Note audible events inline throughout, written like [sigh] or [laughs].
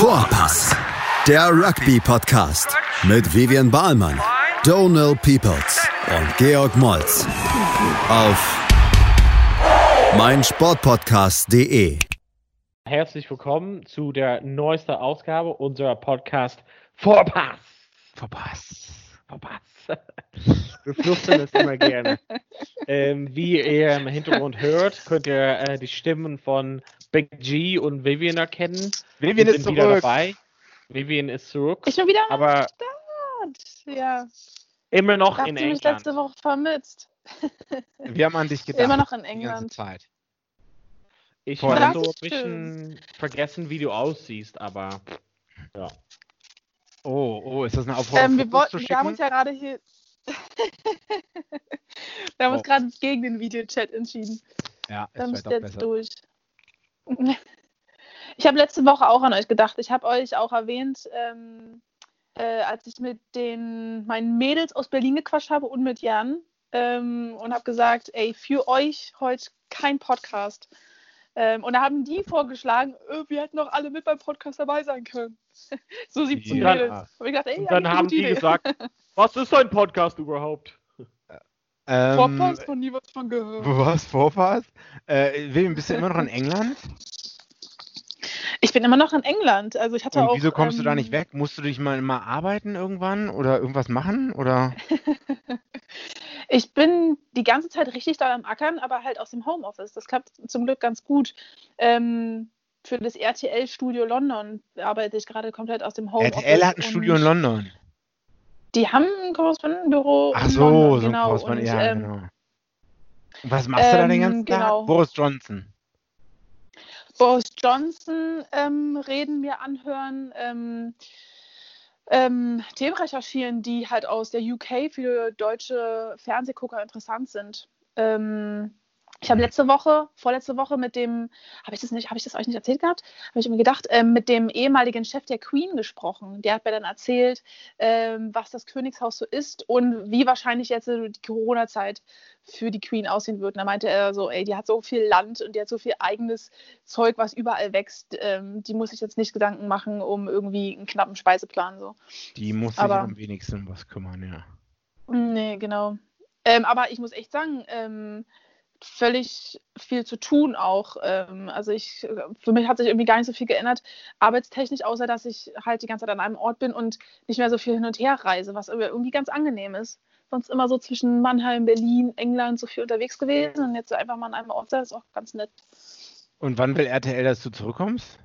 Vorpass, der Rugby-Podcast mit Vivian Bahlmann, Donal Peoples und Georg Moltz auf meinsportpodcast.de. Herzlich willkommen zu der neuesten Ausgabe unserer Podcast Vorpass. Vorpass. Vorpass. Wir flüstern es immer gerne. Ähm, wie ihr im Hintergrund hört, könnt ihr äh, die Stimmen von Big G und Vivian erkennen. Vivian Wir ist sind wieder zurück. dabei. Vivian ist zurück. Ich bin wieder am aber Start. Ja, immer noch habt in ihr mich England. letzte Woche vermisst. [laughs] Wir haben an dich gedacht. Immer noch in England. Ich habe so ein bisschen vergessen, wie du aussiehst, aber ja. Oh, oh, ist das eine Aufforderung, Ähm, wir, wollten, wir haben uns ja gerade hier. [laughs] wir haben uns Oh. gerade gegen den Videochat entschieden. ja, Da es müsst wäre ihr doch jetzt besser. durch. [laughs] Ich habe letzte Woche auch an euch gedacht. Ich habe euch auch erwähnt, ähm, äh, als ich mit den meinen Mädels aus Berlin gequatscht habe und mit Jan ähm, und habe gesagt, ey, für euch heute kein Podcast. Ähm, und da haben die vorgeschlagen, äh, wir hätten doch alle mit beim Podcast dabei sein können. [laughs] so 17 Ja. Mädels. Ich gedacht, ey, Und dann haben die Idee. gesagt, [laughs] was ist ein Podcast überhaupt? Ähm, Vorpass, noch nie was von gehört. [laughs] wo war's? Vorpass? Äh, bist du immer noch in England? Ich bin immer noch in England. Also ich hatte Und auch, wieso kommst du da ähm, nicht weg? Musst du dich mal, mal arbeiten irgendwann oder irgendwas machen? Oder? [laughs] Ich bin die ganze Zeit richtig doll am Ackern, aber halt aus dem Homeoffice. Das klappt zum Glück ganz gut. Ähm, für das RTL-Studio London arbeite ich gerade komplett aus dem Homeoffice. RTL hat ein Studio in London. Die haben ein Korrespondentenbüro Ach so, London, so ein genau. Korrespondent. Und, Ja, ähm, genau. Was machst du da den ähm, ganzen genau. Tag? Boris Johnson. Boris Johnson ähm, reden mir anhören, ähm, ähm, Themen recherchieren, die halt aus der UK für deutsche Fernsehgucker interessant sind. Ähm, ich habe letzte Woche, vorletzte Woche mit dem, habe ich das nicht, habe ich das euch nicht erzählt gehabt? Habe ich mir gedacht, ähm, mit dem ehemaligen Chef der Queen gesprochen. Der hat mir dann erzählt, ähm, was das Königshaus so ist und wie wahrscheinlich jetzt die Corona-Zeit für die Queen aussehen wird. Und da meinte er so, ey, die hat so viel Land und die hat so viel eigenes Zeug, was überall wächst. Ähm, die muss sich jetzt nicht Gedanken machen um irgendwie einen knappen Speiseplan. So. Die muss sich Aber- am wenigsten um was kümmern, ja. Nee, genau. Ähm, aber ich muss echt sagen, ähm, völlig viel zu tun auch. Ähm, also ich, für mich hat sich irgendwie gar nicht so viel geändert, arbeitstechnisch, außer dass ich halt die ganze Zeit an einem Ort bin und nicht mehr so viel hin und her reise, was irgendwie ganz angenehm ist. Sonst immer so zwischen Mannheim, Berlin, England so viel unterwegs gewesen und jetzt einfach mal an einem Ort sein, ist auch ganz nett. Und wann will RTL, dass du zurückkommst?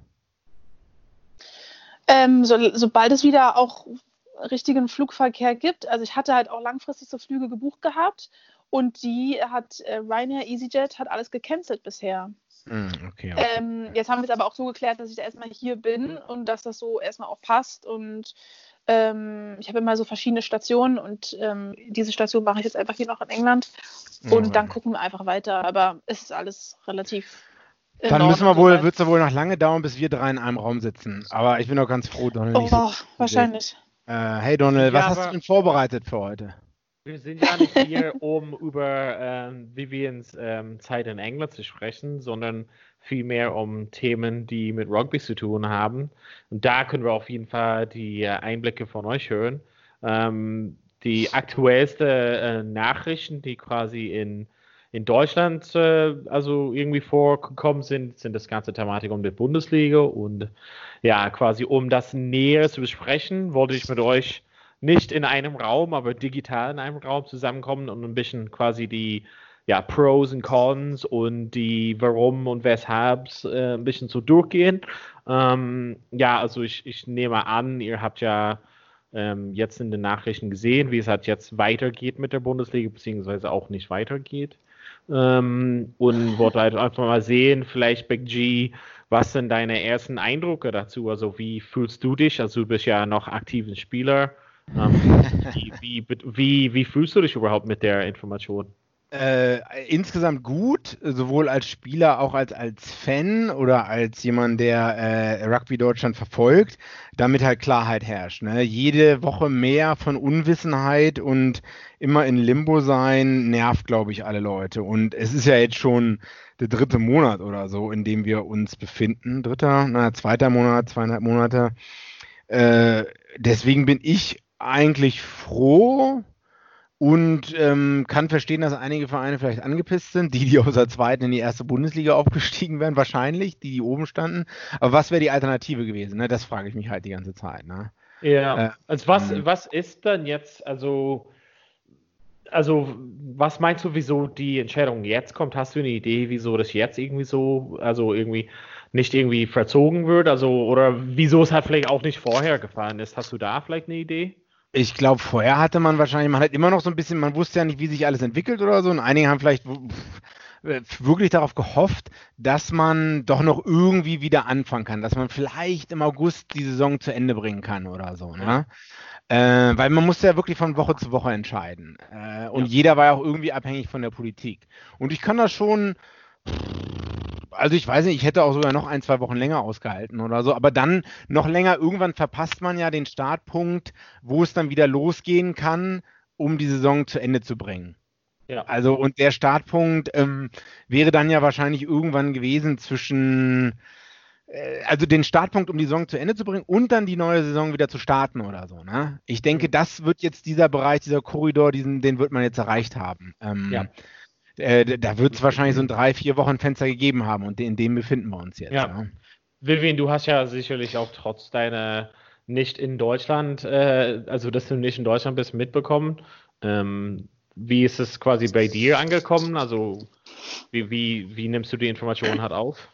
Ähm, so, sobald es wieder auch richtigen Flugverkehr gibt, also ich hatte halt auch langfristig so Flüge gebucht gehabt und die hat äh, Ryanair, EasyJet hat alles gecancelt bisher. Hm, okay. okay. Ähm, jetzt haben wir es aber auch so geklärt, dass ich da erstmal hier bin und dass das so erstmal auch passt und ähm, ich habe immer so verschiedene Stationen und ähm, diese Station mache ich jetzt einfach hier noch in England und Ja. dann gucken wir einfach weiter, aber es ist alles relativ in Dann müssen wir wohl, wird es ja wohl noch lange dauern, bis wir drei in einem Raum sitzen. Aber ich bin doch ganz froh, Donald. nicht Oh, so wahrscheinlich. Äh, hey Donald, Ja, was hast du denn vorbereitet für heute? Wir sind ja nicht hier, um über ähm, Vivians ähm, Zeit in England zu sprechen, sondern vielmehr um Themen, die mit Rugby zu tun haben. Und da können wir auf jeden Fall die äh, Einblicke von euch hören. Ähm, die aktuellste äh, Nachrichten, die quasi in, in Deutschland äh, also irgendwie vorgekommen sind, sind das ganze Thematik um die Bundesliga. Und ja, quasi um das näher zu besprechen, wollte ich mit euch nicht in einem Raum, aber digital in einem Raum zusammenkommen und ein bisschen quasi die ja, Pros und Cons und die Warum und Weshalbs äh, ein bisschen so durchgehen. Ähm, ja, also ich, ich nehme an, ihr habt ja ähm, jetzt in den Nachrichten gesehen, wie es halt jetzt weitergeht mit der Bundesliga, beziehungsweise auch nicht weitergeht. Ähm, und wollte halt einfach mal sehen, vielleicht Big G, was sind deine ersten Eindrücke dazu? Also wie fühlst du dich? Also du bist ja noch aktiver Spieler. Ähm, [laughs] wie, wie, wie, wie fühlst du dich überhaupt mit der Information? Äh, insgesamt gut, sowohl als Spieler, auch als, als Fan oder als jemand, der äh, Rugby Deutschland verfolgt, damit halt Klarheit herrscht. Ne? Jede Woche mehr von Unwissenheit und immer in Limbo sein nervt, glaube ich, alle Leute. Und es ist ja jetzt schon der dritte Monat oder so, in dem wir uns befinden. Dritter, naja, zweiter Monat, zweieinhalb Monate. Äh, deswegen bin ich eigentlich froh und ähm, kann verstehen, dass einige Vereine vielleicht angepisst sind, die, die aus der zweiten in die erste Bundesliga aufgestiegen wären, wahrscheinlich, die, die oben standen. Aber was wäre die Alternative gewesen? Ne? Das frage ich mich halt die ganze Zeit. Ne? Ja, äh, also was, ähm, was ist denn jetzt, also also, was meinst du, wieso die Entscheidung jetzt kommt? Hast du eine Idee, wieso das jetzt irgendwie so, also irgendwie nicht irgendwie verzogen wird? Also, oder wieso es halt vielleicht auch nicht vorher gefahren ist? Hast du da vielleicht eine Idee? Ich glaube, vorher hatte man wahrscheinlich, man hat immer noch so ein bisschen, man wusste ja nicht, wie sich alles entwickelt oder so. Und einige haben vielleicht wirklich darauf gehofft, dass man doch noch irgendwie wieder anfangen kann, dass man vielleicht im August die Saison zu Ende bringen kann oder so. Ne? Äh, weil man musste ja wirklich von Woche zu Woche entscheiden. Äh, und ja. jeder war ja auch irgendwie abhängig von der Politik. Und ich kann das schon, also ich weiß nicht, ich hätte auch sogar noch ein, zwei Wochen länger ausgehalten oder so, aber dann noch länger, irgendwann verpasst man ja den Startpunkt, wo es dann wieder losgehen kann, um die Saison zu Ende zu bringen. Ja. Also und der Startpunkt ähm, wäre dann ja wahrscheinlich irgendwann gewesen zwischen äh, also den Startpunkt, um die Saison zu Ende zu bringen und dann die neue Saison wieder zu starten oder so. Ne? Ich denke, mhm. das wird jetzt dieser Bereich, dieser Korridor, diesen, den wird man jetzt erreicht haben. Ähm, ja. Äh, da wird es wahrscheinlich so ein drei, vier Wochen Fenster gegeben haben und in dem befinden wir uns jetzt. Ja. ja. Vivian, du hast ja sicherlich auch trotz deiner nicht in Deutschland, äh, also dass du nicht in Deutschland bist, mitbekommen. Ähm, wie ist es quasi bei dir angekommen? Also wie, wie, wie nimmst du die Informationen halt auf?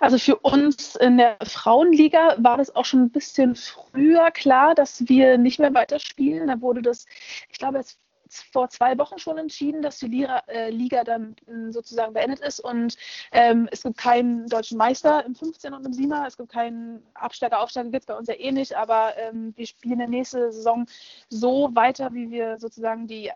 Also für uns in der Frauenliga war das auch schon ein bisschen früher klar, dass wir nicht mehr weiterspielen. Da wurde das, ich glaube, jetzt vor zwei Wochen schon entschieden, dass die Liga, äh, Liga dann äh, sozusagen beendet ist und ähm, es gibt keinen deutschen Meister im 15 und im 7er, es gibt keinen Absteiger, Aufsteiger gibt es bei uns ja eh nicht, aber ähm, wir spielen in der nächsten Saison so weiter, wie wir sozusagen die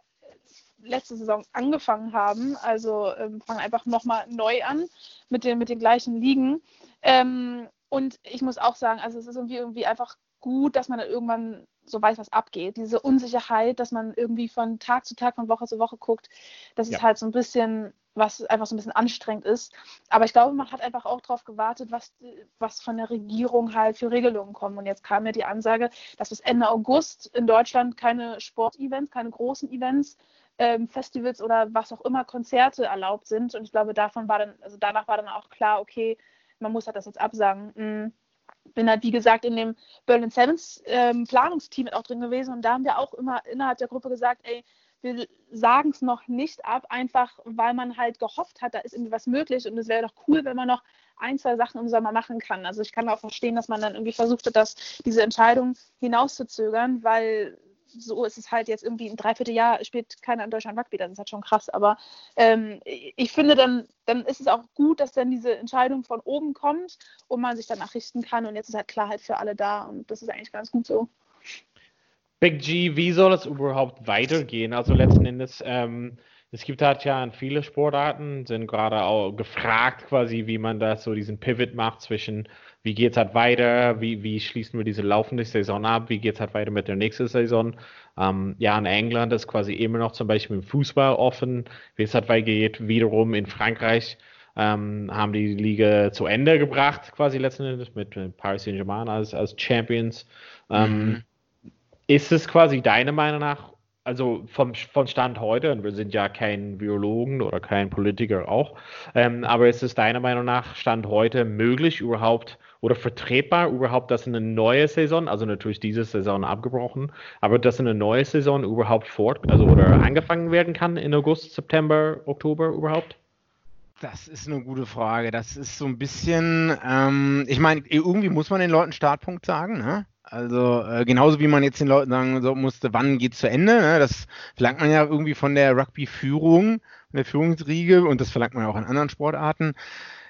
letzte Saison angefangen haben. Also ähm, fangen einfach nochmal neu an mit den, mit den gleichen Ligen. Ähm, und ich muss auch sagen, also es ist irgendwie, irgendwie einfach gut, dass man dann irgendwann so weiß, was abgeht. Diese Unsicherheit, dass man irgendwie von Tag zu Tag, von Woche zu Woche guckt, das ja. ist halt so ein bisschen, was einfach so ein bisschen anstrengend ist. Aber ich glaube, man hat einfach auch darauf gewartet, was, was von der Regierung halt für Regelungen kommen. Und jetzt kam ja die Ansage, dass bis Ende August in Deutschland keine Sportevents, keine großen Events ähm, Festivals oder was auch immer, Konzerte erlaubt sind. Und ich glaube, davon war dann, also danach war dann auch klar, okay, man muss halt das jetzt absagen. Bin halt, wie gesagt, in dem Berlin Sevens ähm, Planungsteam auch drin gewesen und da haben wir auch immer innerhalb der Gruppe gesagt, ey, wir sagen es noch nicht ab, einfach weil man halt gehofft hat, da ist irgendwie was möglich und es wäre doch cool, wenn man noch ein, zwei Sachen im Sommer machen kann. Also ich kann auch verstehen, dass man dann irgendwie versucht hat, diese Entscheidung hinauszuzögern, weil so ist es halt jetzt irgendwie ein Dreivierteljahr spielt keiner in Deutschland Rugby, das ist halt schon krass. Aber ähm, ich finde, dann, dann ist es auch gut, dass dann diese Entscheidung von oben kommt und man sich danach richten kann. Und jetzt ist halt Klarheit für alle da und das ist eigentlich ganz gut so. Big G, wie soll es überhaupt weitergehen? Also letzten Endes, ähm, es gibt halt ja in viele Sportarten, sind gerade auch gefragt quasi, wie man da so diesen Pivot macht zwischen wie geht es halt weiter, wie, wie schließen wir diese laufende Saison ab, wie geht es halt weiter mit der nächsten Saison. Ähm, ja, in England ist quasi immer noch zum Beispiel im Fußball offen, wie es halt weitergeht. Wiederum in Frankreich ähm, haben die Liga zu Ende gebracht, quasi letzten Endes mit, mit Paris Saint-Germain als, als Champions. Ähm, mhm. Ist es quasi deiner Meinung nach also vom, von Stand heute, und wir sind ja kein Biologen oder kein Politiker auch, ähm, aber ist es deiner Meinung nach Stand heute möglich überhaupt oder vertretbar überhaupt, dass eine neue Saison, also natürlich diese Saison abgebrochen, aber dass eine neue Saison überhaupt fort, also oder angefangen werden kann in August, September, Oktober überhaupt? Das ist eine gute Frage. Das ist so ein bisschen, ähm, ich meine, irgendwie muss man den Leuten Startpunkt sagen, ne? Also äh, genauso wie man jetzt den Leuten sagen so musste, wann geht es zu Ende. Ne? Das verlangt man ja irgendwie von der Rugby-Führung, von der Führungsriege und das verlangt man auch in anderen Sportarten.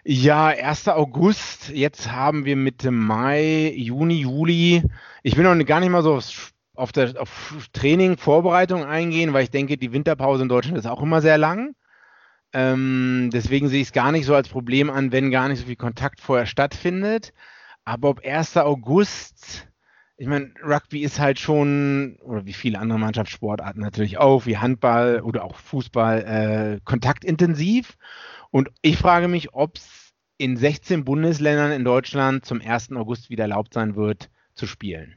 Ja, 1. August, jetzt haben wir Mitte Mai, Juni, Juli. Ich will noch gar nicht mal so aufs, auf, der, auf Training, Vorbereitung eingehen, weil ich denke, die Winterpause in Deutschland ist auch immer sehr lang. Ähm, deswegen sehe ich es gar nicht so als Problem an, wenn gar nicht so viel Kontakt vorher stattfindet. Aber ob 1. August ich meine, Rugby ist halt schon, oder wie viele andere Mannschaftssportarten natürlich auch, wie Handball oder auch Fußball, äh, kontaktintensiv. Und ich frage mich, ob es in 16 Bundesländern in Deutschland zum 1. August wieder erlaubt sein wird, zu spielen.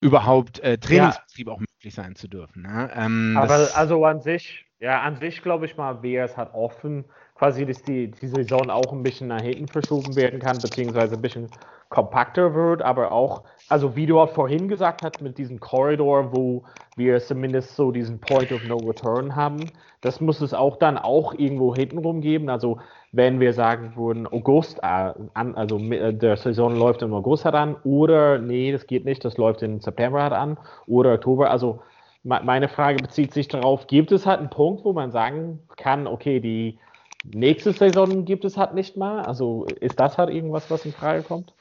Überhaupt äh, Trainingsbetrieb ja. auch möglich sein zu dürfen. Ne? Ähm, Aber also an sich, ja, an sich glaube ich mal, wäre es halt offen, quasi, dass die, die Saison auch ein bisschen nach hinten verschoben werden kann, beziehungsweise ein bisschen kompakter wird, aber auch, also wie du auch vorhin gesagt hast, mit diesem Korridor, wo wir zumindest so diesen Point of No Return haben, das muss es auch dann auch irgendwo hintenrum geben. Also wenn wir sagen würden, August, äh, an, also äh, der Saison läuft im August halt an, oder nee, das geht nicht, das läuft im September halt an, oder Oktober, also meine Frage bezieht sich darauf, gibt es halt einen Punkt, wo man sagen kann, okay, die nächste Saison gibt es halt nicht mal? Also ist das halt irgendwas, was in Frage kommt?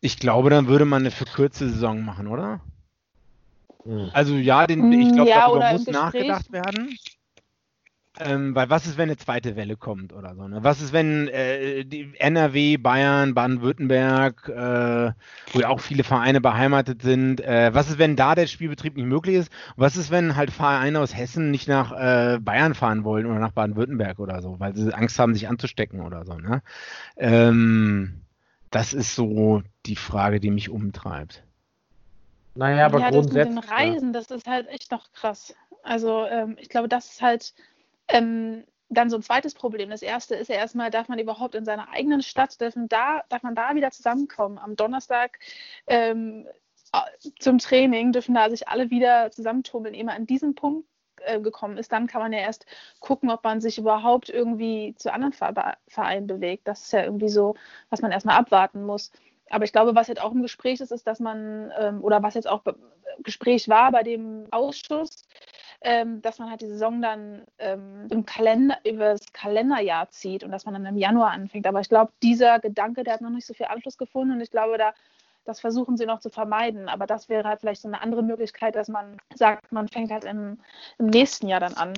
Ich glaube, dann würde man eine verkürzte Saison machen, oder? Hm. Also ja, den, ich glaube, ja, darüber muss nachgedacht werden. Ähm, weil was ist, wenn eine zweite Welle kommt oder so? Ne? Was ist, wenn äh, die NRW, Bayern, Baden-Württemberg, äh, wo ja auch viele Vereine beheimatet sind, äh, was ist, wenn da der Spielbetrieb nicht möglich ist? Was ist, wenn halt Vereine aus Hessen nicht nach äh, Bayern fahren wollen oder nach Baden-Württemberg oder so, weil sie Angst haben, sich anzustecken oder so? Ne? Ähm, das ist so die Frage, die mich umtreibt. Naja, aber ja, grundsätzlich. Das mit den Reisen, das ist halt echt noch krass. Also ähm, ich glaube, das ist halt ähm, dann so ein zweites Problem. Das erste ist ja erstmal, darf man überhaupt in seiner eigenen Stadt, darf man da, darf man da wieder zusammenkommen? Am Donnerstag ähm, zum Training dürfen da sich alle wieder zusammentummeln, man an diesen Punkt äh, gekommen ist, dann kann man ja erst gucken, ob man sich überhaupt irgendwie zu anderen Vereinen bewegt. Das ist ja irgendwie so, was man erstmal abwarten muss. Aber ich glaube, was jetzt auch im Gespräch ist, ist, dass man, ähm, oder was jetzt auch Gespräch war bei dem Ausschuss, ähm, dass man halt die Saison dann ähm, im Kalender, über das Kalenderjahr zieht und dass man dann im Januar anfängt. Aber ich glaube, dieser Gedanke, der hat noch nicht so viel Anschluss gefunden und ich glaube, da das versuchen sie noch zu vermeiden. Aber das wäre halt vielleicht so eine andere Möglichkeit, dass man sagt, man fängt halt im, im nächsten Jahr dann an.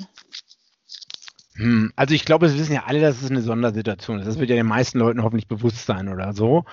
Hm, also ich glaube, Sie wissen ja alle, dass es eine Sondersituation ist. Das wird ja den meisten Leuten hoffentlich bewusst sein oder so.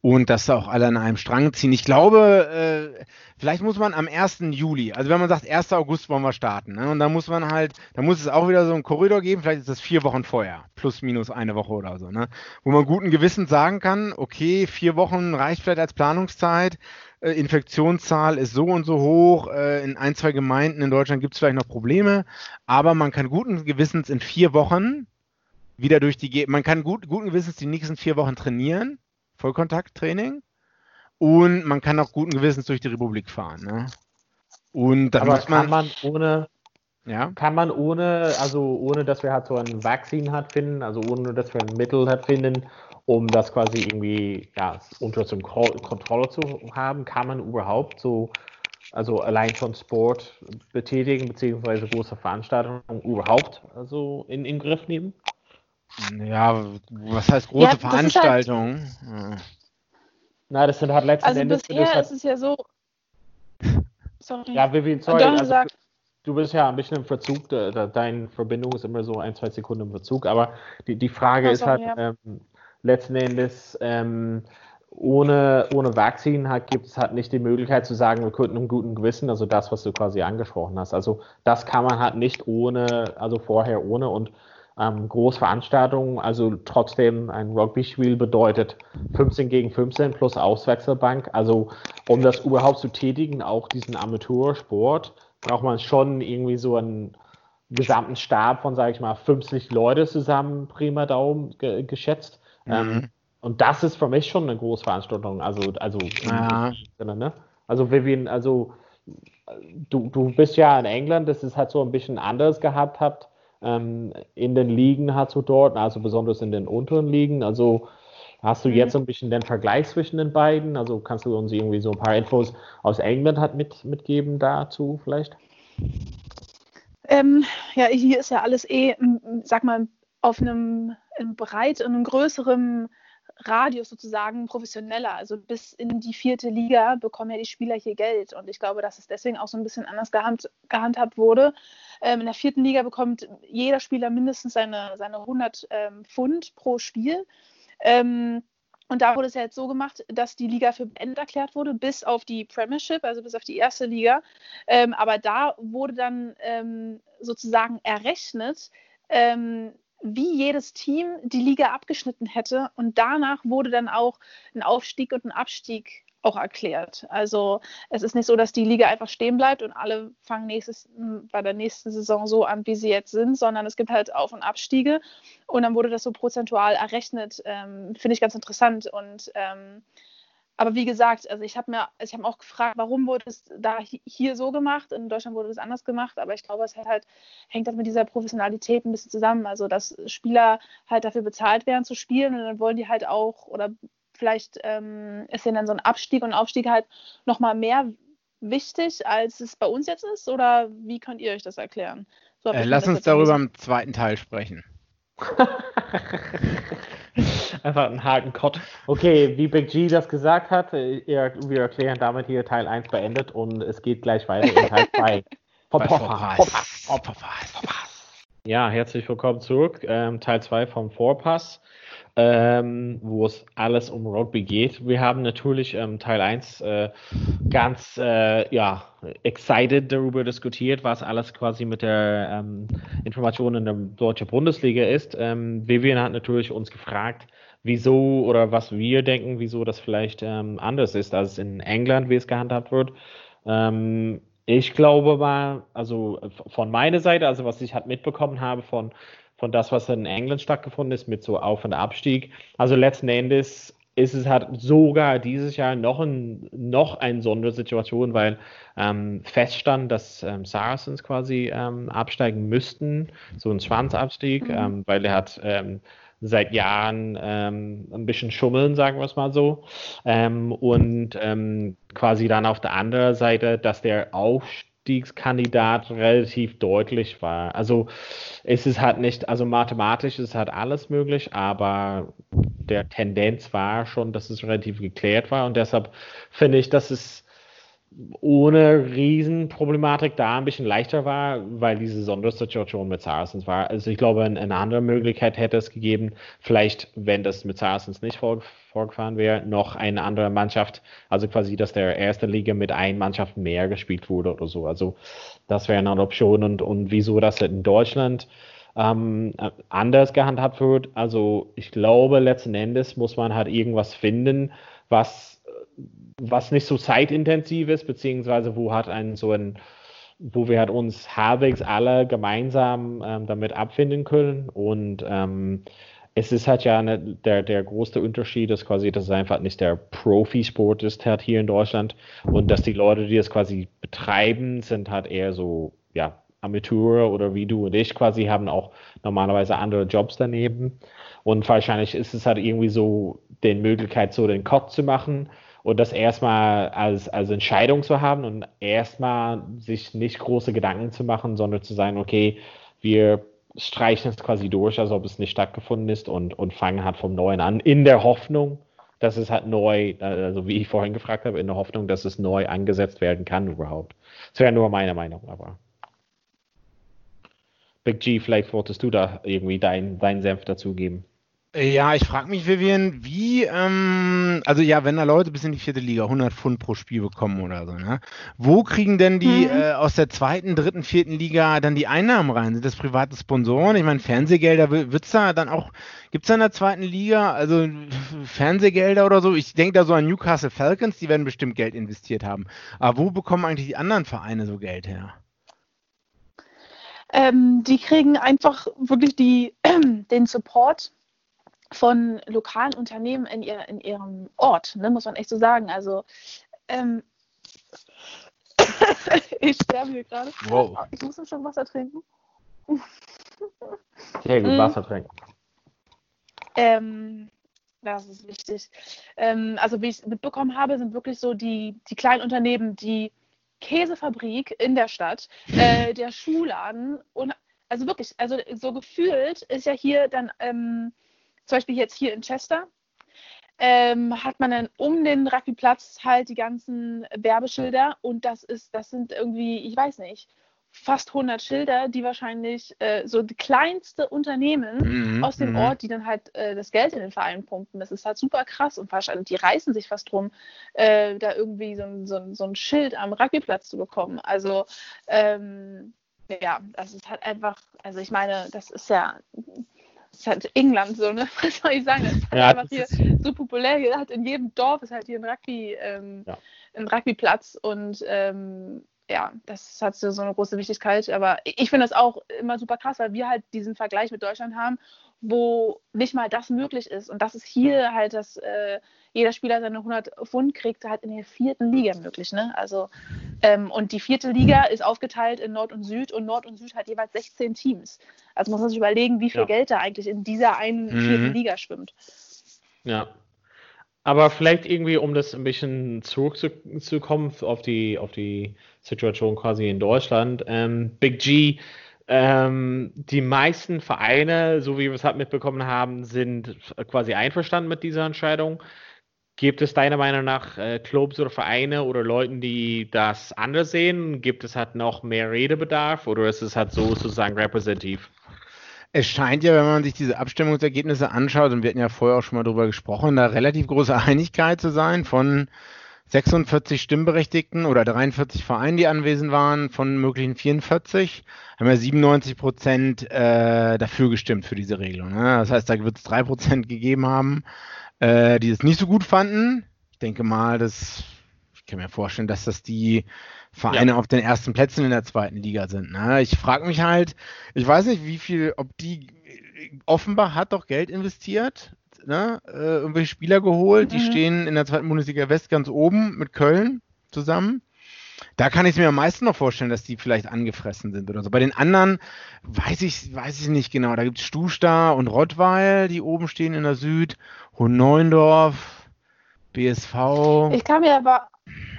Und dass da auch alle an einem Strang ziehen. Ich glaube, äh, vielleicht muss man am 1. Juli, also wenn man sagt, 1. August wollen wir starten, ne? und dann muss man halt, da muss es auch wieder so einen Korridor geben, vielleicht ist das vier Wochen vorher, plus minus eine Woche oder so, ne? wo man guten Gewissens sagen kann, okay, vier Wochen reicht vielleicht als Planungszeit, äh, Infektionszahl ist so und so hoch, äh, in ein, zwei Gemeinden in Deutschland gibt es vielleicht noch Probleme, aber man kann guten Gewissens in vier Wochen wieder durch die, Ge man kann gut, guten Gewissens die nächsten vier Wochen trainieren, Vollkontakttraining, und man kann auch guten Gewissens durch die Republik fahren. Ne? Und da muss man, kann man ohne ja. Kann man ohne, also ohne, dass wir halt so ein Vaccine hat finden, also ohne, dass wir ein Mittel hat finden, um das quasi irgendwie ja, unter Kontrolle zu haben, kann man überhaupt so, also allein schon Sport betätigen, beziehungsweise große Veranstaltungen überhaupt also in, in Griff nehmen? Ja, was heißt große ja, Veranstaltungen? Halt, Na, das sind halt letzten also Endes. Bisher halt, ist es ja so. Sorry. Ja, Vivian, sorry. Also, du bist ja ein bisschen im Verzug, deine Verbindung ist immer so ein, zwei Sekunden im Verzug, aber die, die Frage oh, ist halt, ja. ähm, letzten Endes ähm, ohne, ohne Vaccine halt, gibt es halt nicht die Möglichkeit zu sagen, wir könnten im guten Gewissen, also das, was du quasi angesprochen hast. Also das kann man halt nicht ohne, also vorher ohne und ähm, Großveranstaltungen, also trotzdem ein Rugby-Spiel bedeutet 15 gegen 15 plus Auswechselbank. Also um das überhaupt zu tätigen, auch diesen Amateursport, braucht man schon irgendwie so einen gesamten Stab von, sage ich mal, 50 Leute zusammen, prima Daumen ge geschätzt. Ähm, mhm. Ähm, und das ist für mich schon eine Großveranstaltung. Also, also, ja. ne? also Vivian, also du, du bist ja in England, das ist halt so ein bisschen anders gehabt habt. Ähm, in den Ligen hast du dort, also besonders in den unteren Ligen. Also hast du mhm. jetzt ein bisschen den Vergleich zwischen den beiden? Also kannst du uns irgendwie so ein paar Infos aus England hat mit, mitgeben dazu vielleicht? Ähm, ja, hier ist ja alles eh, sag mal, auf einem, einem breit, einem größeren Radius sozusagen professioneller. Also bis in die vierte Liga bekommen ja die Spieler hier Geld. Und ich glaube, dass es deswegen auch so ein bisschen anders gehand, gehandhabt wurde. Ähm, in der vierten Liga bekommt jeder Spieler mindestens seine, seine 100 ähm, Pfund pro Spiel. Ähm, Und da wurde es ja jetzt so gemacht, dass die Liga für beendet erklärt wurde, bis auf die Premiership, also bis auf die erste Liga. Ähm, aber da wurde dann ähm, sozusagen errechnet, ähm, wie jedes Team die Liga abgeschnitten hätte. Und danach wurde dann auch ein Aufstieg und ein Abstieg auch erklärt. Also es ist nicht so, dass die Liga einfach stehen bleibt und alle fangen nächstes, bei der nächsten Saison so an, wie sie jetzt sind, sondern es gibt halt Auf- und Abstiege und dann wurde das so prozentual errechnet. Ähm, Finde ich ganz interessant und ähm, aber wie gesagt, also ich habe mir, ich habe auch gefragt, warum wurde es da hier so gemacht? In Deutschland wurde es anders gemacht, aber ich glaube, es halt, hängt halt mit dieser Professionalität ein bisschen zusammen. Also dass Spieler halt dafür bezahlt werden zu spielen und dann wollen die halt auch oder vielleicht ähm, ist ja dann so ein Abstieg und Aufstieg halt nochmal mehr wichtig, als es bei uns jetzt ist? Oder wie könnt ihr euch das erklären? So, äh, lass uns darüber im zweiten Teil sprechen. [laughs] Einfach einen harten Cut. Okay, wie Big G das gesagt hat, äh, wir erklären damit hier Teil 1 beendet und es geht gleich weiter in Teil 2. [laughs] Ja, herzlich willkommen zurück. Ähm, Teil 2 vom Vorpass ähm, wo es alles um Rugby geht. Wir haben natürlich ähm, Teil 1 äh, ganz äh, ja, excited darüber diskutiert, was alles quasi mit der ähm, Information in der deutschen Bundesliga ist. Ähm, Vivian hat natürlich uns gefragt, wieso oder was wir denken, wieso das vielleicht ähm, anders ist als in England, wie es gehandhabt wird. Ähm, ich glaube mal, also von meiner Seite, also was ich halt mitbekommen habe von von das, was in England stattgefunden ist, mit so Auf- und Abstieg. Also letzten Endes ist es halt sogar dieses Jahr noch, ein, noch eine Sondersituation, weil ähm, feststand, dass ähm, Saracens quasi ähm, absteigen müssten, so ein Schwanzabstieg, mhm. ähm, weil er hat ähm, seit Jahren ähm, ein bisschen schummeln, sagen wir es mal so. Ähm, und ähm, quasi dann auf der anderen Seite, dass der Aufstieg Aufstiegskandidat relativ deutlich war. Also es ist halt nicht, also mathematisch ist halt alles möglich, aber der Tendenz war schon, dass es relativ geklärt war und deshalb finde ich, dass es ohne Riesenproblematik da ein bisschen leichter war, weil diese Sondersituation mit Saracens war. Also ich glaube, eine andere Möglichkeit hätte es gegeben, vielleicht, wenn das mit Saracens nicht vor, vorgefahren wäre, noch eine andere Mannschaft, also quasi, dass der erste Liga mit einer Mannschaft mehr gespielt wurde oder so. Also das wäre eine Option und, und wieso das in Deutschland ähm, anders gehandhabt wird. Also ich glaube, letzten Endes muss man halt irgendwas finden, was was nicht so zeitintensiv ist, beziehungsweise wo hat ein so ein, wo wir halt uns halbwegs alle gemeinsam ähm, damit abfinden können. Und ähm, es ist halt ja eine, der, der große Unterschied, dass quasi, dass es einfach nicht der Profisport ist halt hier in Deutschland und dass die Leute, die es quasi betreiben, sind halt eher so, ja, Amateure oder wie du und ich quasi haben auch normalerweise andere Jobs daneben. Und wahrscheinlich ist es halt irgendwie so, den Möglichkeit, so den Cut zu machen und das erstmal als, als Entscheidung zu haben und erstmal sich nicht große Gedanken zu machen, sondern zu sagen, okay, wir streichen es quasi durch, als ob es nicht stattgefunden ist und, und fangen halt vom Neuen an, in der Hoffnung, dass es halt neu, also wie ich vorhin gefragt habe, in der Hoffnung, dass es neu angesetzt werden kann überhaupt. Das wäre nur meine Meinung, aber. Big G, vielleicht wolltest du da irgendwie deinen dein Senf dazugeben. Ja, ich frage mich, Vivian, wie, ähm, also ja, wenn da Leute bis in die vierte Liga 100 Pfund pro Spiel bekommen oder so, ne? Wo kriegen denn die mhm. äh, aus der zweiten, dritten, vierten Liga dann die Einnahmen rein? Sind das private Sponsoren? Ich meine, Fernsehgelder wird es da dann auch, gibt es da in der zweiten Liga, also [laughs] Fernsehgelder oder so? Ich denke da so an Newcastle Falcons, die werden bestimmt Geld investiert haben. Aber wo bekommen eigentlich die anderen Vereine so Geld her? Ähm, die kriegen einfach wirklich die, [clears throat] den Support von lokalen Unternehmen in, ihr, in ihrem Ort, ne, muss man echt so sagen. Also ähm, [laughs] ich sterbe hier gerade. Wow. Ich muss schon Wasser trinken. [laughs] Sehr gut, Wasser trinken. Ähm, das ist wichtig. Ähm, also wie ich mitbekommen habe, sind wirklich so die, die kleinen Unternehmen, die Käsefabrik in der Stadt, äh, der Schuhladen und also wirklich, also so gefühlt ist ja hier dann ähm, zum Beispiel jetzt hier in Chester, ähm, hat man dann um den Rugbyplatz halt die ganzen Werbeschilder und das ist, das sind irgendwie, ich weiß nicht, fast 100 Schilder, die wahrscheinlich äh, so die kleinste Unternehmen mhm, aus dem mhm. Ort, die dann halt äh, das Geld in den Verein pumpen. Das ist halt super krass und wahrscheinlich, die reißen sich fast drum, äh, da irgendwie so ein, so, ein, so ein Schild am Rugbyplatz zu bekommen. Also ähm, ja, das ist halt einfach, also ich meine, das ist ja ist halt England so, ne? [laughs] Was soll ich sagen? Das ist halt ja, einfach hier so populär. Hat in jedem Dorf ist halt hier ein Rugby, ähm, ja. ein Rugbyplatz und ähm, ja, das hat so, eine große Wichtigkeit. Aber ich finde das auch immer super krass, weil wir halt diesen Vergleich mit Deutschland haben, wo nicht mal das möglich ist. Und das ist hier halt, dass äh, jeder Spieler seine 100 Pfund kriegt, halt in der vierten Liga möglich. Ne? Also, ähm, und die vierte Liga ist aufgeteilt in Nord und Süd und Nord und Süd hat jeweils 16 Teams. Also muss man sich überlegen, wie viel ja. Geld da eigentlich in dieser einen mhm. vierten Liga schwimmt. Ja, aber vielleicht irgendwie, um das ein bisschen zurückzukommen auf die, auf die Situation quasi in Deutschland. Ähm, Big G, ähm, die meisten Vereine, so wie wir es halt mitbekommen haben, sind quasi einverstanden mit dieser Entscheidung. Gibt es deiner Meinung nach äh, Clubs oder Vereine oder Leuten, die das anders sehen? Gibt es halt noch mehr Redebedarf oder ist es halt so sozusagen repräsentativ? Es scheint ja, wenn man sich diese Abstimmungsergebnisse anschaut, und wir hatten ja vorher auch schon mal darüber gesprochen, da relativ große Einigkeit zu sein von 46 Stimmberechtigten oder 43 Vereinen, die anwesend waren, von möglichen 44, haben ja 97 Prozent äh, dafür gestimmt für diese Regelung. Ne? Das heißt, da wird es 3 Prozent gegeben haben, äh, die es nicht so gut fanden. Ich denke mal, dass ich kann mir vorstellen, dass das die Vereine ja. auf den ersten Plätzen in der zweiten Liga sind. Ne? Ich frage mich halt, ich weiß nicht, wie viel, ob die Offenbach hat doch Geld investiert, ne? äh, irgendwelche Spieler geholt, mhm. die stehen in der zweiten Bundesliga West ganz oben mit Köln zusammen. Da kann ich es mir am meisten noch vorstellen, dass die vielleicht angefressen sind oder so. Bei den anderen weiß ich, weiß ich nicht genau. Da gibt es Stusta und Rottweil, die oben stehen in der Süd, Hohneundorf, BSV. Ich kann mir aber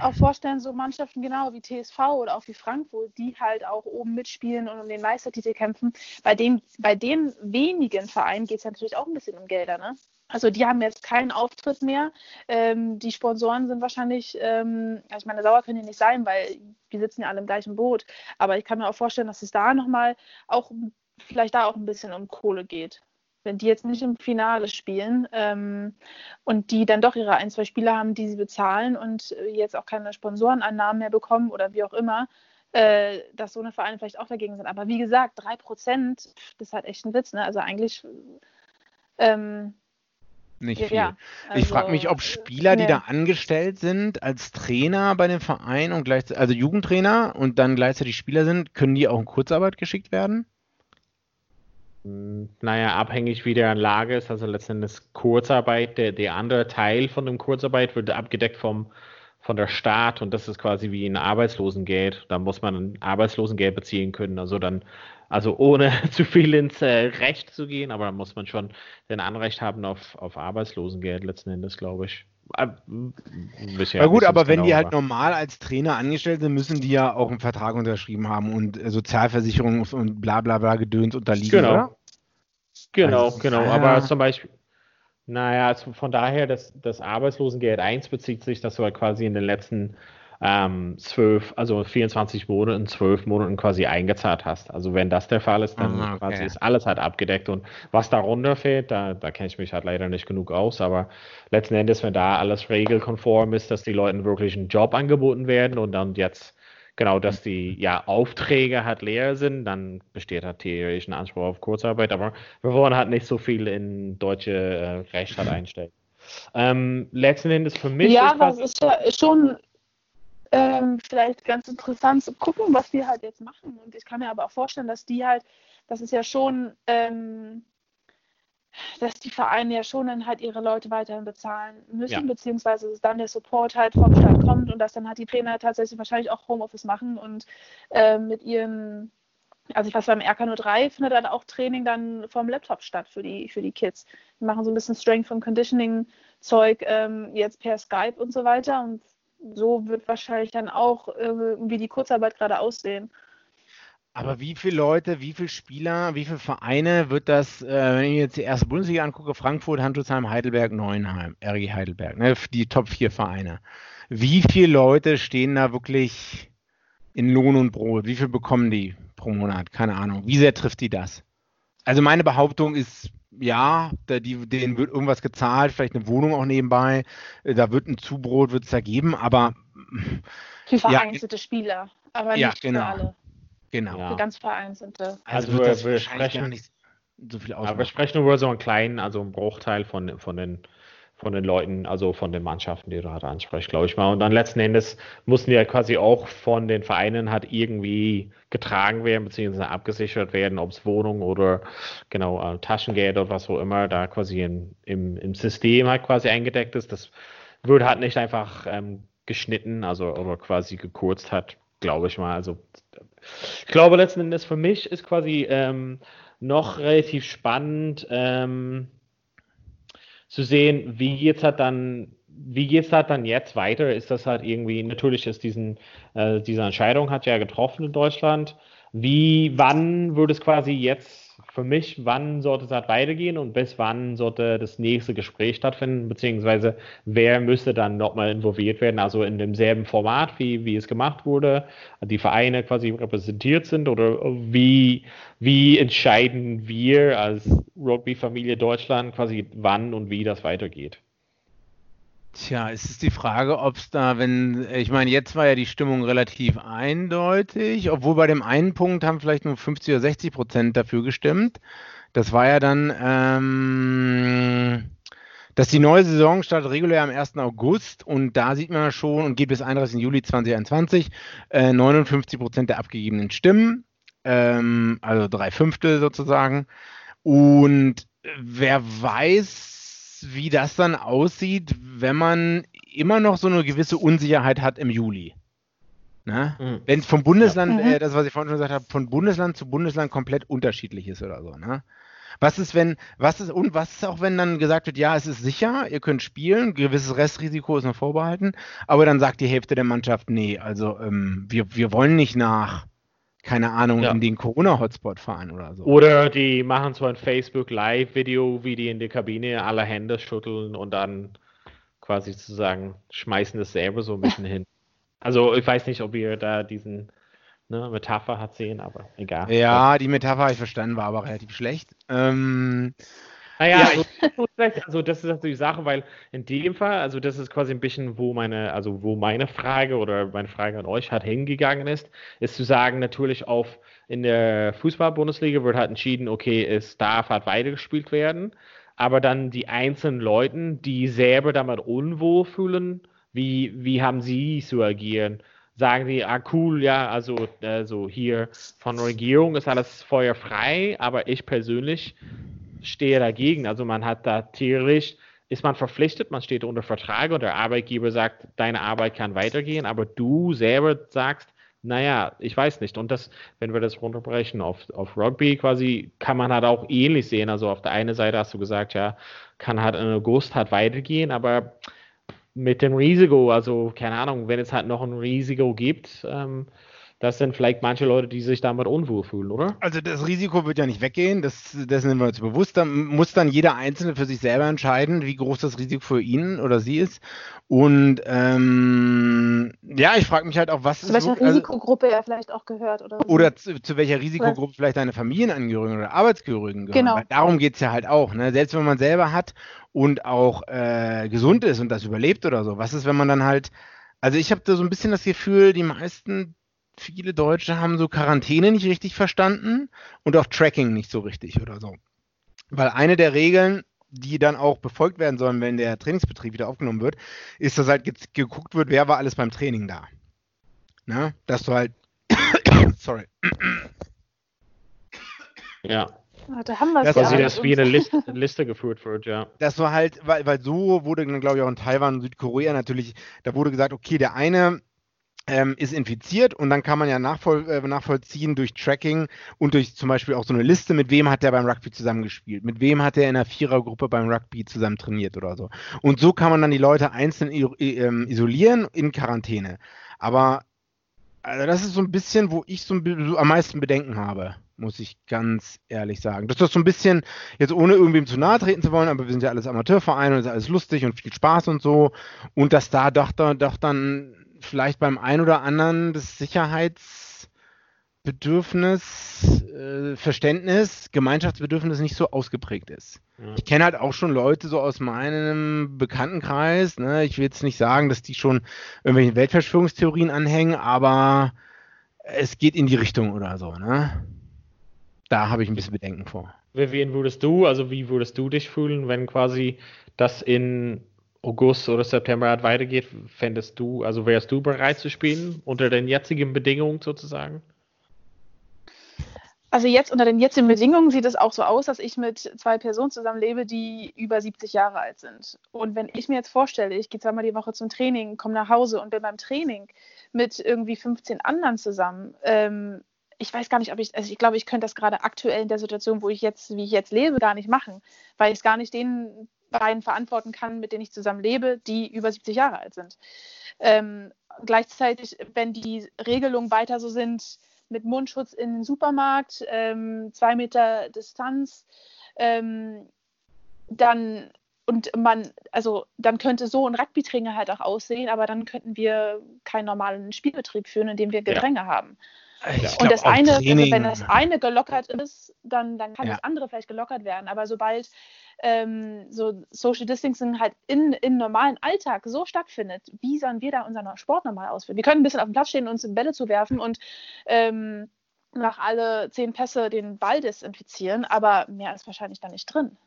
auch vorstellen, so Mannschaften genau wie TSV oder auch wie Frankfurt, die halt auch oben mitspielen und um den Meistertitel kämpfen. Bei dem, bei den wenigen Vereinen geht es ja natürlich auch ein bisschen um Gelder, ne? Also die haben jetzt keinen Auftritt mehr. Ähm, die Sponsoren sind wahrscheinlich, ähm, ich meine, sauer können die nicht sein, weil wir sitzen ja alle im gleichen Boot. Aber ich kann mir auch vorstellen, dass es da nochmal auch vielleicht da auch ein bisschen um Kohle geht wenn die jetzt nicht im Finale spielen ähm, und die dann doch ihre ein, zwei Spieler haben, die sie bezahlen und äh, jetzt auch keine Sponsorenannahmen mehr bekommen oder wie auch immer, äh, dass so eine Vereine vielleicht auch dagegen sind. Aber wie gesagt, drei Prozent, das ist halt echt ein Witz. Ne? Also eigentlich ähm, nicht viel. Ja, also, ich frage mich, ob Spieler, die da angestellt sind als Trainer bei dem Verein und gleichzeitig, also Jugendtrainer und dann gleichzeitig Spieler sind, können die auch in Kurzarbeit geschickt werden? Naja, abhängig wie der Lage ist, also letztendlich Kurzarbeit, der, der andere Teil von dem Kurzarbeit wird abgedeckt vom, von der Staat und das ist quasi wie ein Arbeitslosengeld. Da muss man ein Arbeitslosengeld beziehen können. Also dann, also ohne [laughs] zu viel ins äh, Recht zu gehen, aber dann muss man schon den Anrecht haben auf, auf Arbeitslosengeld letzten Endes, glaube ich. Äh, ja, gut, aber wenn genau, die halt normal als Trainer angestellt sind, müssen die ja auch einen Vertrag unterschrieben haben und äh, Sozialversicherung und bla bla bla Gedöns unterliegen, genau. oder? Genau, also, genau. Ah, aber zum Beispiel, naja, also von daher, das, das Arbeitslosengeld 1 bezieht sich, dass du halt quasi in den letzten ähm, zwölf, also 24 Monaten, zwölf Monaten quasi eingezahlt hast. Also wenn das der Fall ist, dann ah, okay. quasi ist alles halt abgedeckt und was darunter fehlt, da, da kenne ich mich halt leider nicht genug aus, aber letzten Endes, wenn da alles regelkonform ist, dass die Leuten wirklich einen Job angeboten werden und dann jetzt genau, dass die ja Aufträge halt leer sind, dann besteht halt theoretisch ein Anspruch auf Kurzarbeit, aber wir wollen halt nicht so viel in deutsche äh, Recht halt einstellen. Ähm, letzten Endes für mich. Ja, ist das ist ja schon ähm, vielleicht ganz interessant zu gucken, was die halt jetzt machen. Und ich kann mir aber auch vorstellen, dass die halt, das ist ja schon, ähm, dass die Vereine ja schon dann halt ihre Leute weiterhin bezahlen müssen, ja. beziehungsweise dass dann der Support halt vom Staat kommt und dass dann halt die Trainer tatsächlich wahrscheinlich auch Homeoffice machen und äh, mit ihren, also ich weiß beim RK03 findet dann auch Training dann vom Laptop statt für die, für die Kids. Die machen so ein bisschen Strength und Conditioning Zeug ähm, jetzt per Skype und so weiter und so wird wahrscheinlich dann auch irgendwie die Kurzarbeit gerade aussehen. Aber wie viele Leute, wie viele Spieler, wie viele Vereine wird das, äh, wenn ich mir jetzt die erste Bundesliga angucke, Frankfurt, Handelsheim, Heidelberg, Neuenheim, RG Heidelberg, ne, die Top 4 Vereine. Wie viele Leute stehen da wirklich in Lohn und Brot? Wie viel bekommen die pro Monat? Keine Ahnung. Wie sehr trifft die das? Also meine Behauptung ist, ja, da, die, denen wird irgendwas gezahlt, vielleicht eine Wohnung auch nebenbei. Äh, da wird ein Zubrot, wird es da geben, aber für vereinzelte ja, Spieler, aber ja, nicht genau. für alle. Genau. Für ganz vereinzelte. Also, also wir, wir sprechen nicht so viel ausmachen. Aber wir sprechen nur so einen kleinen, also einen Bruchteil von, von den von den Leuten, also von den Mannschaften, die du halt ansprichst, glaube ich mal. Und dann letzten Endes mussten die ja quasi auch von den Vereinen halt irgendwie getragen werden, beziehungsweise abgesichert werden, ob es Wohnung oder genau äh, Taschengeld oder was auch immer da quasi in, im, im System halt quasi eingedeckt ist. Das würde halt nicht einfach ähm, geschnitten, also oder quasi gekürzt hat, glaube ich mal. Also ich glaube letzten Endes für mich ist quasi ähm, noch relativ spannend, ähm, zu sehen, wie geht's halt dann, wie geht's halt dann jetzt weiter? Ist das halt irgendwie, natürlich ist diesen, äh, diese Entscheidung hat ja getroffen in Deutschland. Wie, wann würde es quasi jetzt für mich, wann sollte es halt weitergehen und bis wann sollte das nächste Gespräch stattfinden, beziehungsweise wer müsste dann nochmal involviert werden, also in demselben Format, wie, wie es gemacht wurde, die Vereine quasi repräsentiert sind oder wie, wie entscheiden wir als Rugby-Familie Deutschland quasi wann und wie das weitergeht? Tja, es ist die Frage, ob es da, wenn, ich meine, jetzt war ja die Stimmung relativ eindeutig, obwohl bei dem einen Punkt haben vielleicht nur 50 oder 60 Prozent dafür gestimmt. Das war ja dann, ähm, dass die neue Saison startet regulär am 1. August und da sieht man schon und geht bis 31. Juli 2021 äh, 59 Prozent der abgegebenen Stimmen, ähm, also drei Fünftel sozusagen. Und wer weiß, wie das dann aussieht, wenn man immer noch so eine gewisse Unsicherheit hat im Juli. Ne? Mhm. Wenn es vom Bundesland, ja. äh, das was ich vorhin schon gesagt habe, von Bundesland zu Bundesland komplett unterschiedlich ist oder so. Ne? Was ist, wenn, was ist, und was ist auch, wenn dann gesagt wird, ja, es ist sicher, ihr könnt spielen, gewisses Restrisiko ist noch vorbehalten, aber dann sagt die Hälfte der Mannschaft, nee, also ähm, wir, wir wollen nicht nach keine Ahnung, ja. in den Corona-Hotspot fahren oder so. Oder die machen so ein Facebook-Live-Video, wie die in der Kabine alle Hände schütteln und dann quasi sozusagen schmeißen das selber so ein bisschen hin. [laughs] Also ich weiß nicht, ob ihr da diesen ne, Metapher hat sehen, aber egal. Ja, die Metapher habe ich verstanden, war aber relativ schlecht. Ähm, naja, ja, also, also, das ist natürlich Sache, weil in dem Fall, also das ist quasi ein bisschen, wo meine, also wo meine Frage oder meine Frage an euch hat hingegangen ist, ist zu sagen, natürlich auf in der Fußball-Bundesliga wird halt entschieden, okay, es darf halt weitergespielt werden, aber dann die einzelnen Leute, die selber damit unwohl fühlen, wie, wie haben sie zu agieren? Sagen die, ah cool, ja, also, also hier von der Regierung ist alles feuerfrei, aber ich persönlich stehe dagegen. Also man hat da theoretisch, ist man verpflichtet, man steht unter Vertrag und der Arbeitgeber sagt, deine Arbeit kann weitergehen, aber du selber sagst, naja, ich weiß nicht. Und das, wenn wir das runterbrechen auf, auf Rugby quasi, kann man halt auch ähnlich sehen. Also auf der einen Seite hast du gesagt, ja, kann halt in August halt weitergehen, aber mit dem Risiko, also keine Ahnung, wenn es halt noch ein Risiko gibt, ähm, das sind vielleicht manche Leute, die sich damit unwohl fühlen, oder? Also das Risiko wird ja nicht weggehen, das, das sind wir uns bewusst. Da muss dann jeder Einzelne für sich selber entscheiden, wie groß das Risiko für ihn oder sie ist. Und ähm, ja, ich frage mich halt auch, was zu ist. Zu welcher also, Risikogruppe er vielleicht auch gehört oder so. Oder zu, zu welcher Risikogruppe oder? vielleicht deine Familienangehörigen oder Arbeitsgehörigen gehören. Genau. Weil darum geht es ja halt auch. Ne? Selbst wenn man selber hat und auch äh, gesund ist und das überlebt oder so. Was ist, wenn man dann halt. Also ich habe da so ein bisschen das Gefühl, die meisten viele Deutsche haben so Quarantäne nicht richtig verstanden und auch Tracking nicht so richtig oder so. Weil eine der Regeln, die dann auch befolgt werden sollen, wenn der Trainingsbetrieb wieder aufgenommen wird, ist, dass halt geguckt wird, wer war alles beim Training da. Na, dass du halt. [coughs] Sorry. Ja. Ah, da haben wir es quasi, ja dass wie eine Liste, eine [laughs] Liste, geführt wird, ja. Das war halt, weil, weil so wurde dann, glaube ich, auch in Taiwan und Südkorea natürlich, da wurde gesagt, okay, der eine ähm, ist infiziert und dann kann man ja nachvoll, äh, nachvollziehen durch Tracking und durch zum Beispiel auch so eine Liste, mit wem hat der beim Rugby zusammengespielt, mit wem hat er in einer Vierergruppe beim Rugby zusammen trainiert oder so. Und so kann man dann die Leute einzeln ähm, isolieren in Quarantäne. Aber also das ist so ein bisschen, wo ich so, so, am meisten Bedenken habe, muss ich ganz ehrlich sagen. Das ist so ein bisschen, jetzt ohne irgendwem zu nahe treten zu wollen, aber wir sind ja alles Amateurvereine und es ist alles lustig und viel Spaß und so. Und dass da doch, doch dann vielleicht beim einen oder anderen das Sicherheitsbedürfnis, äh, Verständnis, Gemeinschaftsbedürfnis nicht so ausgeprägt ist. Ja. Ich kenne halt auch schon Leute so aus meinem Bekanntenkreis. Ne? Ich will jetzt nicht sagen, dass die schon irgendwelche Weltverschwörungstheorien anhängen, aber es geht in die Richtung oder so. Ne? Da habe ich ein bisschen Bedenken vor. Vivian, würdest du, also wie würdest du dich fühlen, wenn quasi das in August oder September halt weitergeht? Fändest du, also wärst du bereit zu spielen unter den jetzigen Bedingungen sozusagen? Also jetzt unter den jetzigen Bedingungen sieht es auch so aus, dass ich mit zwei Personen zusammenlebe, die über 70 Jahre alt sind. Und wenn ich mir jetzt vorstelle, ich gehe zweimal die Woche zum Training, komme nach Hause und bin beim Training mit irgendwie 15 anderen zusammen, ähm, ich weiß gar nicht, ob ich, also ich glaube, ich könnte das gerade aktuell in der Situation, wo ich jetzt, wie ich jetzt lebe, gar nicht machen, weil ich es gar nicht den beiden verantworten kann, mit denen ich zusammen lebe, die über 70 Jahre alt sind. Ähm, gleichzeitig, wenn die Regelungen weiter so sind, mit Mundschutz in den Supermarkt, ähm, zwei Meter Distanz, ähm, dann und man, also dann könnte so ein Rugby-Training halt auch aussehen, aber dann könnten wir keinen normalen Spielbetrieb führen, in dem wir Gedränge ja. haben. Ich und das eine, also wenn das eine gelockert ist, dann, dann kann ja. das andere vielleicht gelockert werden. Aber sobald ähm, so Social Distancing halt in, in normalen Alltag so stattfindet, wie sollen wir da unseren Sport normal ausführen? Wir können ein bisschen auf dem Platz stehen und uns Bälle zu werfen und ähm, nach alle zehn Pässe den Ball desinfizieren, aber mehr ist wahrscheinlich da nicht drin.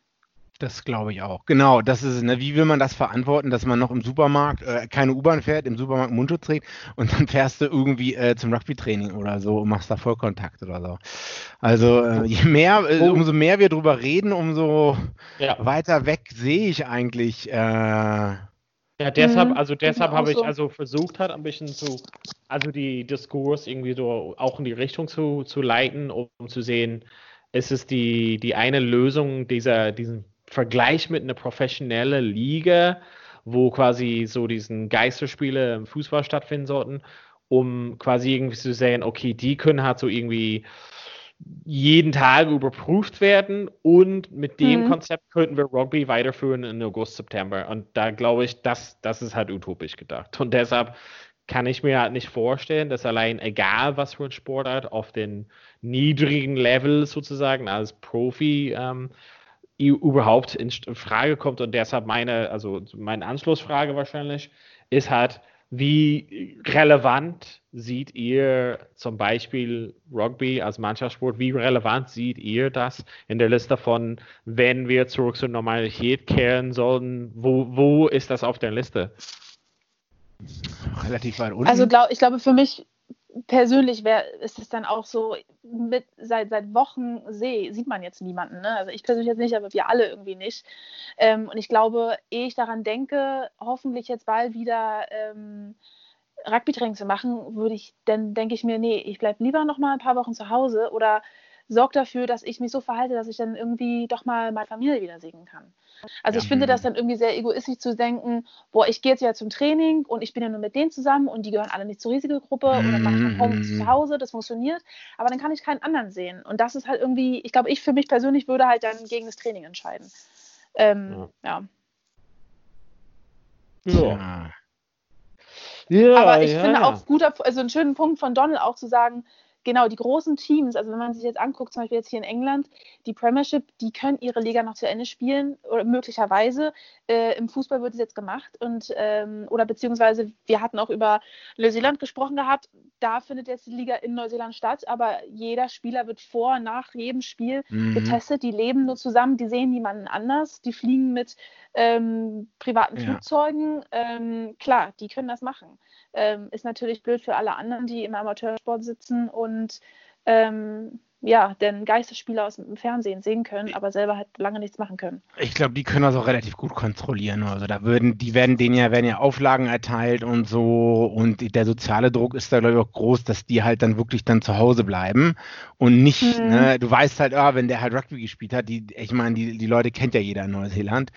Das glaube ich auch. Genau, das ist ne, wie will man das verantworten, dass man noch im Supermarkt äh, keine U-Bahn fährt, im Supermarkt Mundschutz trägt und dann fährst du irgendwie äh, zum Rugby-Training oder so und machst da Vollkontakt oder so. Also äh, je mehr, äh, umso mehr wir drüber reden, umso ja. weiter weg sehe ich eigentlich. Äh, ja, deshalb, mhm. also deshalb habe ich also versucht hat, ein bisschen zu, also die Diskurs irgendwie so auch in die Richtung zu, zu leiten, um, um zu sehen, ist es die, die eine Lösung dieser, diesen Vergleich mit einer professionellen Liga, wo quasi so diesen Geisterspiele im Fußball stattfinden sollten, um quasi irgendwie zu sehen, okay, die können halt so irgendwie jeden Tag überprüft werden und mit dem mhm. Konzept könnten wir Rugby weiterführen in August, September. Und da glaube ich, das, das ist halt utopisch gedacht. Und deshalb kann ich mir halt nicht vorstellen, dass allein egal was für ein Sportart auf den niedrigen Level sozusagen als Profi ähm, überhaupt in Frage kommt. Und deshalb meine, also meine Anschlussfrage wahrscheinlich ist halt, wie relevant seht ihr zum Beispiel Rugby als Mannschaftssport? Wie relevant seht ihr das in der Liste von, wenn wir zurück zur Normalität kehren sollen? Wo, wo ist das auf der Liste? Relativ weit unten. Also glaub, ich glaube, für mich persönlich wär, ist es dann auch so, mit, seit, seit Wochen seh, sieht man jetzt niemanden. Ne? Also ich persönlich jetzt nicht, aber wir alle irgendwie nicht. Ähm, und ich glaube, ehe ich daran denke, hoffentlich jetzt bald wieder ähm, Rugby-Training zu machen, würde ich, dann denke ich mir, nee, ich bleibe lieber noch mal ein paar Wochen zu Hause oder sorge dafür, dass ich mich so verhalte, dass ich dann irgendwie doch mal meine Familie wieder sehen kann. Also ja. ich finde das dann irgendwie sehr egoistisch zu denken, boah, ich gehe jetzt ja zum Training und ich bin ja nur mit denen zusammen und die gehören alle nicht zur Risikogruppe mm. und dann mache ich mein Home zu Hause, das funktioniert, aber dann kann ich keinen anderen sehen. Und das ist halt irgendwie, ich glaube, ich für mich persönlich würde halt dann gegen das Training entscheiden. Ähm, ja. ja. Ja. aber ich ja, finde auch guter, also einen schönen Punkt von Donald auch zu sagen, genau, die großen Teams, also wenn man sich jetzt anguckt, zum Beispiel jetzt hier in England, die Premiership, die können ihre Liga noch zu Ende spielen oder möglicherweise. Äh, Im Fußball wird es jetzt gemacht und ähm, oder beziehungsweise wir hatten auch über Neuseeland gesprochen gehabt. Da findet jetzt die Liga in Neuseeland statt, aber jeder Spieler wird vor, nach jedem Spiel mhm. getestet. Die leben nur zusammen, die sehen niemanden anders, die fliegen mit ähm, privaten ja. Flugzeugen. Ähm, klar, die können das machen. Ähm, ist natürlich blöd für alle anderen, die im Amateursport sitzen und ähm, ja, denn Geisterspieler aus dem Fernsehen sehen können, aber selber halt lange nichts machen können. Ich glaube, die können das auch relativ gut kontrollieren. Also da würden, die werden denen ja, werden ja Auflagen erteilt und so und der soziale Druck ist da, glaube ich, auch groß, dass die halt dann wirklich dann zu Hause bleiben und nicht, mhm. ne, du weißt halt, ah, wenn der halt Rugby gespielt hat, die, ich meine, die, die Leute kennt ja jeder in Neuseeland,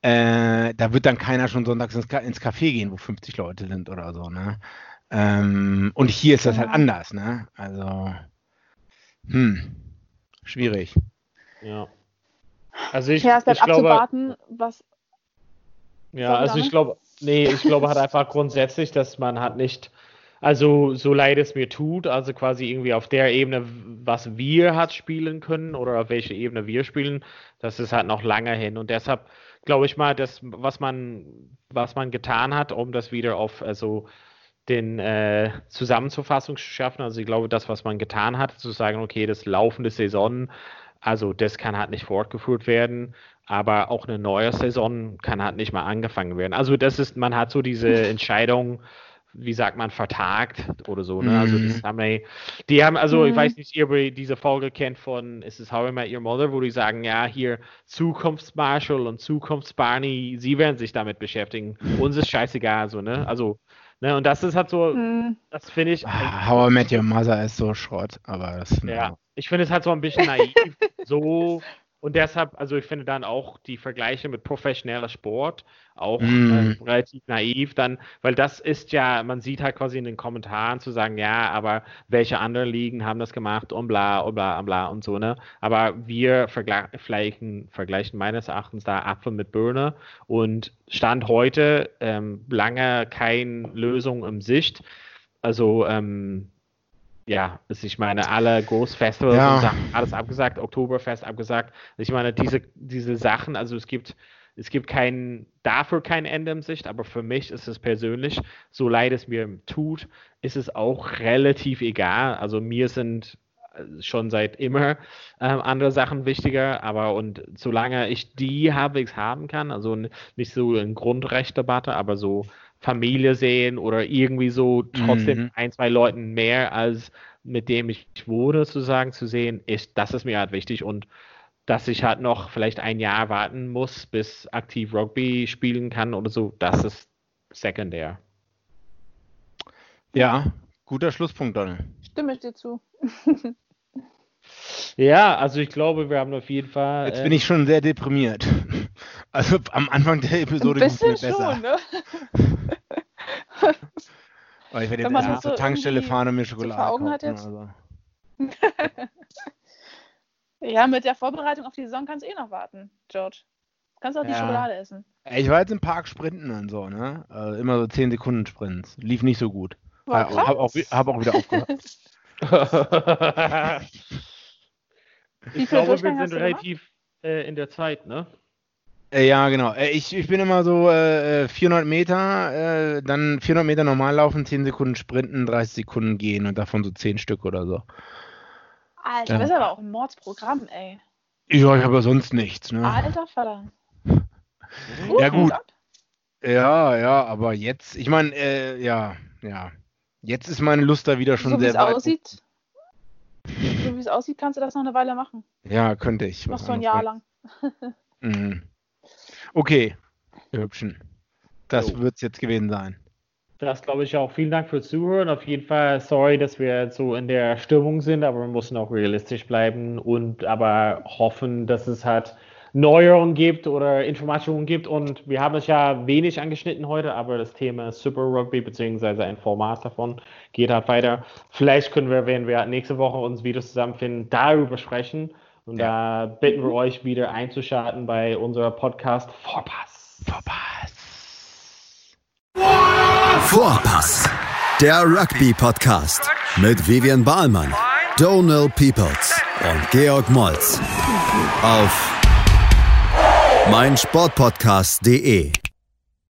äh, da wird dann keiner schon sonntags ins, ins Café gehen, wo 50 Leute sind oder so, ne? Ähm, und hier ist das halt anders, ne? Also hm. Schwierig. Ja. Also ich, ja, es bleibt ich glaube, abzuwarten, was. Ja, also ich glaube, Nee, ich glaube halt einfach grundsätzlich, dass man hat nicht, also so leid es mir tut, also quasi irgendwie auf der Ebene, was wir hat spielen können oder auf welche Ebene wir spielen, das ist halt noch lange hin. Und deshalb glaube ich mal, dass was man, was man getan hat, um das wieder auf also den äh, Zusammenzufassung zu schaffen. Also ich glaube, das, was man getan hat, zu sagen, okay, das laufende Saison, also das kann halt nicht fortgeführt werden, aber auch eine neue Saison kann halt nicht mal angefangen werden. Also das ist, man hat so diese Entscheidung, wie sagt man, vertagt oder so. Ne? Also das mhm. haben die, die haben, also mhm. ich weiß nicht, ihr diese Folge kennt von Is This How I Met Your Mother, wo die sagen, ja, hier Zukunftsmarshall und Zukunftsbarney, sie werden sich damit beschäftigen. Uns ist scheißegal, so, ne? Also Ne, und das ist halt so, hm. das finde ich. Ah, How I Met Your Mother ist so Schrott, aber das. Ja, ich finde es halt so ein bisschen naiv, [laughs] so und deshalb, also ich finde dann auch die Vergleiche mit professioneller Sport auch mm. äh, relativ naiv dann, weil das ist ja, man sieht halt quasi in den Kommentaren zu sagen, ja, aber welche anderen Ligen haben das gemacht und bla und bla und bla und so, ne? Aber wir vergleichen, vergleichen meines Erachtens da Apfel mit Birne und Stand heute ähm, lange keine Lösung im Sicht. Also ähm, ja, ich meine, alle Großfestivals ja. alles abgesagt, Oktoberfest abgesagt. Ich meine, diese, diese Sachen, also es gibt, es gibt kein, dafür kein Ende in Sicht, aber für mich ist es persönlich, so leid es mir tut, ist es auch relativ egal. Also mir sind äh, schon seit immer äh, andere Sachen wichtiger, aber und solange ich die halbwegs haben kann, also nicht so eine Grundrechtdebatte, aber so Familie sehen oder irgendwie so trotzdem mhm. ein, zwei Leuten mehr als mit dem ich wurde, sozusagen zu sehen, ist, das ist mir halt wichtig und dass ich halt noch vielleicht ein Jahr warten muss, bis aktiv Rugby spielen kann oder so, das ist sekundär. Ja, guter Schlusspunkt, Donald. Stimme ich dir zu. [laughs] ja, also ich glaube, wir haben auf jeden Fall. Jetzt äh, bin ich schon sehr deprimiert. Also am Anfang der Episode ging es mir besser. Schon, ne? [laughs] Weil ich werde jetzt erstmal zur Tankstelle fahren und mir Schokolade Augen kaufen, hat jetzt. Also. [laughs] ja, mit der Vorbereitung auf die Saison kannst du eh noch warten, George. Kannst auch ja. die Schokolade essen. Ich war jetzt im Park sprinten und so, ne? Also immer so 10 Sekunden Sprints. Lief nicht so gut. War hab, hab, auch, hab auch wieder aufgehört. [laughs] ich glaube, wir sind relativ äh, in der Zeit, ne? Äh, ja, genau. Äh, ich, ich bin immer so äh, 400 Meter, äh, dann 400 Meter normal laufen, 10 Sekunden sprinten, 30 Sekunden gehen und davon so 10 Stück oder so. Alter, ja. das ist aber auch ein Mordsprogramm, ey. Ja, ich habe ja sonst nichts, ne? Alter Vater. [laughs] ja, gut. Ja, ja, aber jetzt, ich meine, äh, ja, ja. Jetzt ist meine Lust da wieder schon so, sehr weit. Aussieht, so wie es aussieht, kannst du das noch eine Weile machen. Ja, könnte ich. Noch so ein Jahr lang. mhm. Okay, ihr Hübschen. Das wird es jetzt gewesen sein. Das glaube ich auch. Vielen Dank fürs Zuhören. Auf jeden Fall sorry, dass wir so in der Stimmung sind, aber wir müssen auch realistisch bleiben und aber hoffen, dass es halt Neuerungen gibt oder Informationen gibt. Und wir haben es ja wenig angeschnitten heute, aber das Thema Super Rugby beziehungsweise ein Format davon geht halt weiter. Vielleicht können wir, wenn wir nächste Woche uns wieder zusammenfinden, darüber sprechen. Und ja. da bitten wir euch wieder einzuschalten bei unserer Podcast Vorpass. Vorpass. Vorpass. Der Rugby-Podcast mit Vivian Bahlmann, Donal Peoples und Georg Moltz auf meinsportpodcast.de.